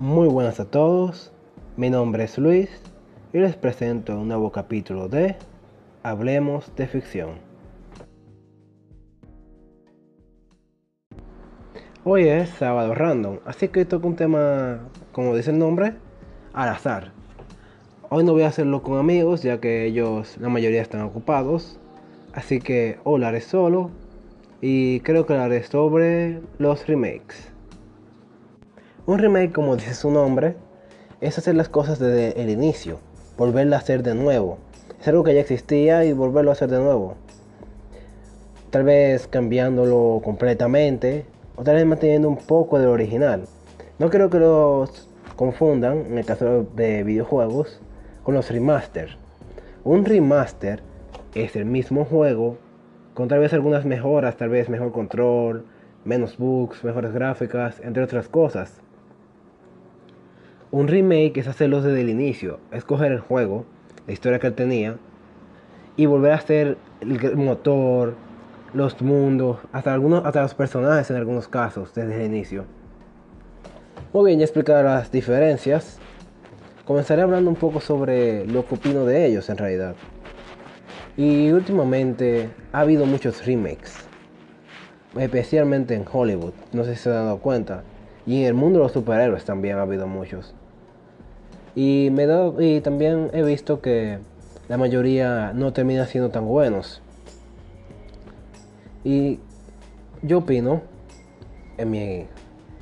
Muy buenas a todos, mi nombre es Luis y les presento un nuevo capítulo de Hablemos de Ficción. Hoy es sábado random, así que toco un tema, como dice el nombre, al azar. Hoy no voy a hacerlo con amigos ya que ellos, la mayoría están ocupados, así que hoy lo haré solo y creo que lo haré sobre los remakes. Un remake, como dice su nombre, es hacer las cosas desde el inicio, volverlo a hacer de nuevo. Es algo que ya existía y volverlo a hacer de nuevo. Tal vez cambiándolo completamente o tal vez manteniendo un poco del original. No creo que los confundan, en el caso de videojuegos, con los remaster. Un remaster es el mismo juego con tal vez algunas mejoras, tal vez mejor control, menos bugs, mejores gráficas, entre otras cosas. Un remake es hacerlo desde el inicio, es coger el juego, la historia que él tenía, y volver a hacer el motor, los mundos, hasta, algunos, hasta los personajes en algunos casos, desde el inicio. Muy bien, ya explicar las diferencias. Comenzaré hablando un poco sobre lo que opino de ellos en realidad. Y últimamente ha habido muchos remakes, especialmente en Hollywood, no sé si se han dado cuenta. Y en el mundo de los superhéroes también ha habido muchos. Y, me y también he visto que la mayoría no termina siendo tan buenos. Y yo opino, en, mi,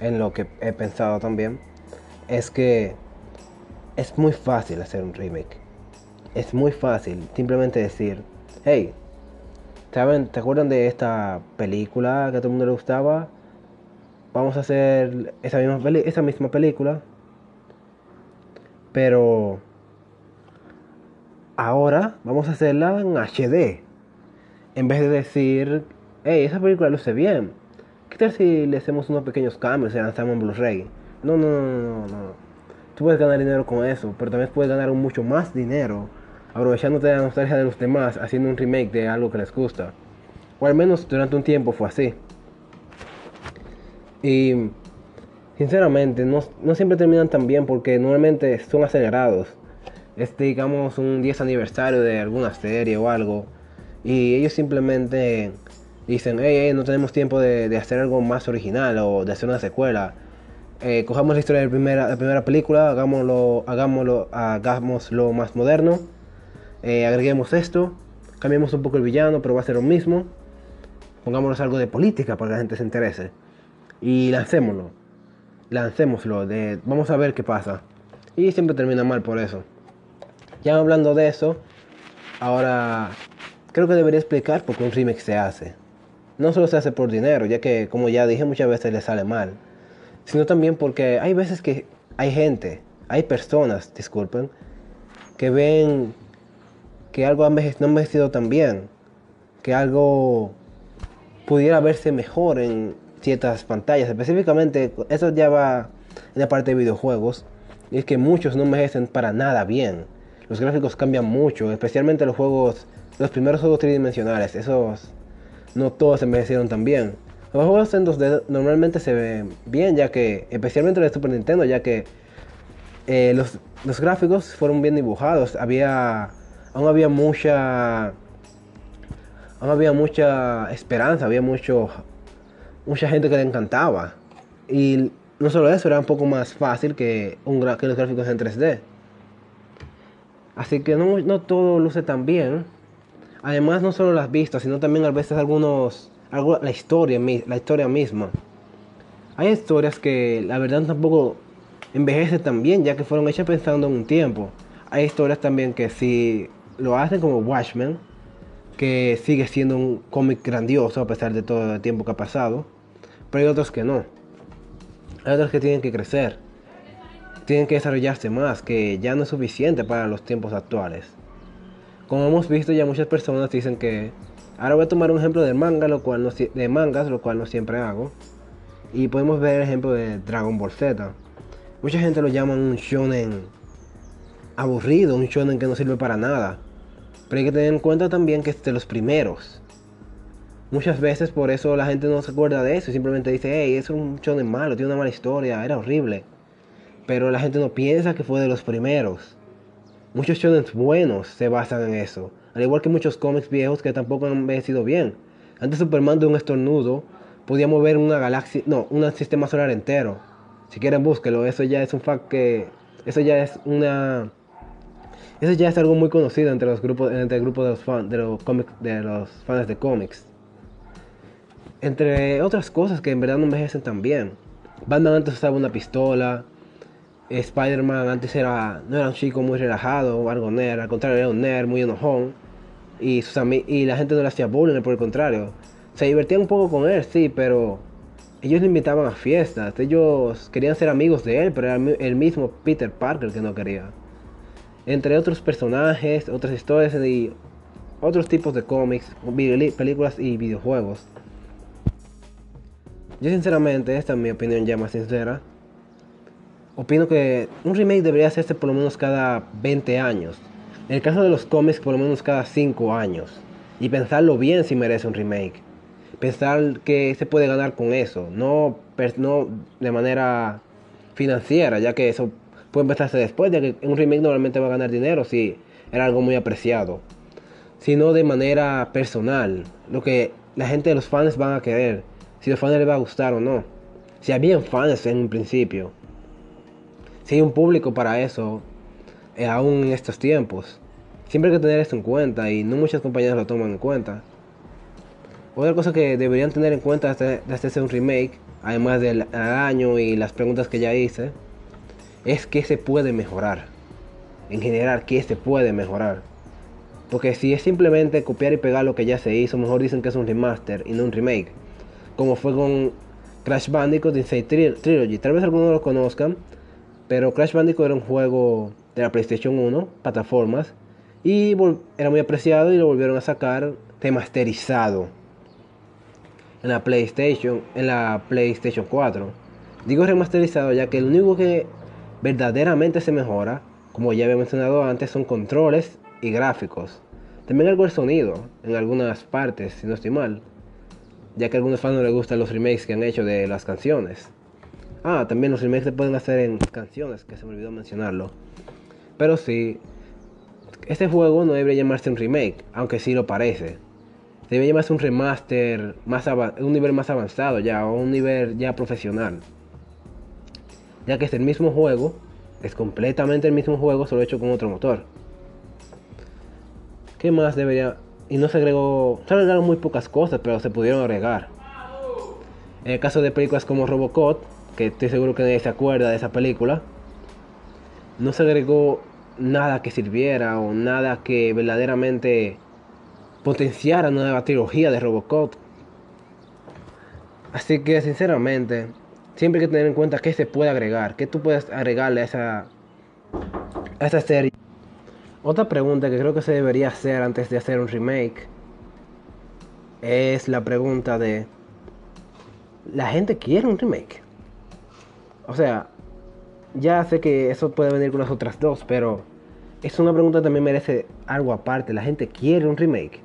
en lo que he pensado también, es que es muy fácil hacer un remake. Es muy fácil simplemente decir, hey. ¿Te acuerdan de esta película que a todo el mundo le gustaba? Vamos a hacer esa misma, esa misma película, pero ahora vamos a hacerla en HD. En vez de decir, hey, esa película luce bien. ¿Qué tal si le hacemos unos pequeños cambios y lanzamos en Blu-ray? No, no, no, no, no. Tú puedes ganar dinero con eso, pero también puedes ganar mucho más dinero aprovechándote de la nostalgia de los demás, haciendo un remake de algo que les gusta. O al menos durante un tiempo fue así. Y sinceramente, no, no siempre terminan tan bien porque normalmente son acelerados. Es digamos un 10 aniversario de alguna serie o algo. Y ellos simplemente dicen, hey, no tenemos tiempo de, hacer algo más original o de hacer una secuela. Eh, cojamos la historia de la primera, la primera película, hagámoslo, hagámoslo, hagámoslo más moderno eh, agreguemos esto, cambiemos un poco el villano, pero va a ser lo mismo. Pongámonos algo de política para que la gente se interese. Y lancémoslo. Lancémoslo. De, vamos a ver qué pasa. Y siempre termina mal por eso. Ya hablando de eso, ahora creo que debería explicar por qué un remake se hace. No solo se hace por dinero, ya que como ya dije muchas veces le sale mal. Sino también porque hay veces que hay gente, hay personas, disculpen, que ven que algo no ha envejecido tan bien, que algo pudiera verse mejor en ciertas pantallas. Específicamente, eso ya va en la parte de videojuegos, y es que muchos no envejecen para nada bien. Los gráficos cambian mucho, especialmente los juegos, los primeros juegos tridimensionales, esos no todos envejecieron tan bien. Los juegos en 2D normalmente se ven bien, ya que, especialmente los de Super Nintendo, ya que eh, los, los gráficos fueron bien dibujados, había aún había mucha aún había mucha esperanza, había mucho mucha gente que le encantaba. Y no solo eso, era un poco más fácil que, un, que los gráficos en 3D. Así que no, no todo luce tan bien. Además, no solo las vistas, sino también a veces algunos, la, historia, la historia misma. Hay historias que la verdad tampoco envejece tan bien, ya que fueron hechas pensando en un tiempo. Hay historias también que si lo hacen como Watchmen, que sigue siendo un cómic grandioso a pesar de todo el tiempo que ha pasado, pero hay otros que no. Hay otros que tienen que crecer, tienen que desarrollarse más, que ya no es suficiente para los tiempos actuales. Como hemos visto, ya muchas personas dicen que ahora voy a tomar un ejemplo de manga, lo cual no, de mangas, lo cual no siempre hago, y podemos ver el ejemplo de Dragon Ball Z. Mucha gente lo llama un shonen aburrido, un shonen que no sirve para nada. Pero hay que tener en cuenta también que es de los primeros. Muchas veces por eso la gente no se acuerda de eso. Simplemente dice, hey, es un shonen malo, tiene una mala historia, era horrible. pero la gente no piensa que fue de los primeros. Muchos shonen buenos se basan en eso, al igual que muchos cómics viejos que tampoco han envejecido bien. Antes Superman de un estornudo podía mover una galaxia, no, un sistema solar entero. Si quieren búsquelo, eso ya es un fact que eso ya es una eso ya es algo muy conocido entre los grupos entre el grupo de los fans de los de los fans de cómics. Entre otras cosas que en verdad no envejecen tan bien. Batman antes usaba una pistola. Spider-Man antes era no era un chico muy relajado o algo nerd, al contrario era un nerd muy enojón y sus y la gente no le hacía bullying, por el contrario. Se divertían un poco con él, sí, pero ellos le invitaban a fiestas. Ellos querían ser amigos de él, pero era el mismo Peter Parker que no quería. Entre otros personajes, otras historias y otros tipos de cómics, películas y videojuegos. Yo sinceramente, esta es mi opinión ya más sincera, opino que un remake debería hacerse por lo menos cada 20 años. En el caso de los cómics, por lo menos cada 5 años. Y pensarlo bien si merece un remake pensar que se puede ganar con eso, no, no de manera financiera, ya que eso puede empezarse después, ya que un remake normalmente va a ganar dinero si era algo muy apreciado, sino de manera personal, lo que la gente de los fans van a querer, si los fans les va a gustar o no, si habían fans en un principio, si hay un público para eso, eh, aún en estos tiempos. Siempre hay que tener esto en cuenta y no muchas compañías lo toman en cuenta. Otra cosa que deberían tener en cuenta de hacerse un remake, además del año y las preguntas que ya hice, es que se puede mejorar. En general, ¿qué se puede mejorar? Porque si es simplemente copiar y pegar lo que ya se hizo, mejor dicen que es un remaster y no un remake. Como fue con Crash Bandicoot Insane Trilogy. Tal vez algunos lo conozcan, pero Crash Bandicoot era un juego de la PlayStation 1, plataformas, y era muy apreciado y lo volvieron a sacar remasterizado en la PlayStation, en la PlayStation 4. Digo remasterizado ya que lo único que verdaderamente se mejora, como ya había mencionado antes, son controles y gráficos. También algo el sonido, en algunas partes, si no estoy mal. Ya que a algunos fans no les gustan los remakes que han hecho de las canciones. Ah, también los remakes se pueden hacer en canciones, que se me olvidó mencionarlo. Pero sí, este juego no debería llamarse un remake, aunque sí lo parece debe llamarse un remaster, más un nivel más avanzado ya, o un nivel ya profesional. Ya que es el mismo juego, es completamente el mismo juego, solo hecho con otro motor. ¿Qué más debería? Y no se agregó, se agregaron muy pocas cosas, pero se pudieron agregar. En el caso de películas como Robocop, que estoy seguro que nadie se acuerda de esa película, no se agregó nada que sirviera o nada que verdaderamente potenciar a una nueva trilogía de Robocop. Así que sinceramente, siempre hay que tener en cuenta qué se puede agregar, qué tú puedes agregarle a esa, a esa serie. Otra pregunta que creo que se debería hacer antes de hacer un remake es la pregunta de, ¿la gente quiere un remake? O sea, ya sé que eso puede venir con las otras dos, pero es una pregunta que también merece algo aparte. ¿La gente quiere un remake?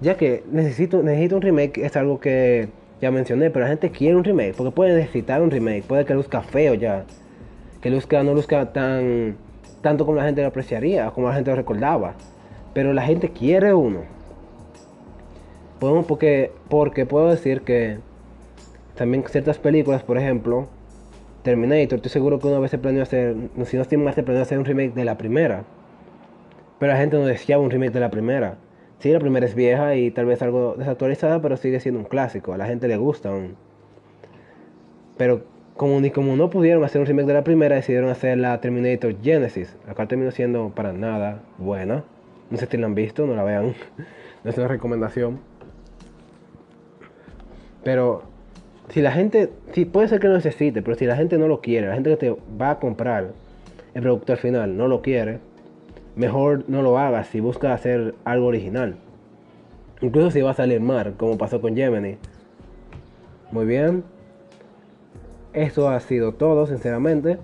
ya que necesito, necesito un remake, es algo que ya mencioné, pero la gente quiere un remake, porque puede necesitar un remake, puede que luzca feo ya, que luzca, no luzca tan tanto como la gente lo apreciaría, como la gente lo recordaba, pero la gente quiere uno. porque, porque puedo decir que también ciertas películas, por ejemplo, Terminator, estoy seguro que una vez se planeó hacer, si no estoy mal, se planeó hacer un remake de la primera, pero la gente no deseaba un remake de la primera Sí, la primera es vieja y tal vez algo desactualizada, pero sigue siendo un clásico. A la gente le gusta aún. Pero como ni como no pudieron hacer un remake de la primera, decidieron hacer la Terminator Genesis, la cual terminó siendo para nada buena. No sé si la han visto, no la vean. no es una recomendación. Pero si la gente, si puede ser que lo necesite, pero si la gente no lo quiere, la gente que te va a comprar el producto al final no lo quiere, mejor no lo hagas si buscas hacer algo original. Incluso si va a salir mal, como pasó con Gemini. Muy bien. Eso ha sido todo, sinceramente.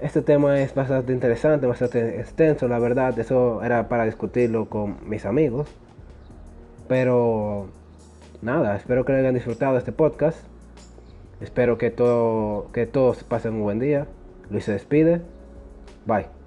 Este tema es bastante interesante, bastante extenso, la verdad. Eso era para discutirlo con mis amigos. Pero nada, espero que hayan disfrutado este podcast. Espero que, todo, que todos pasen un buen día. Luis se despide. Bye.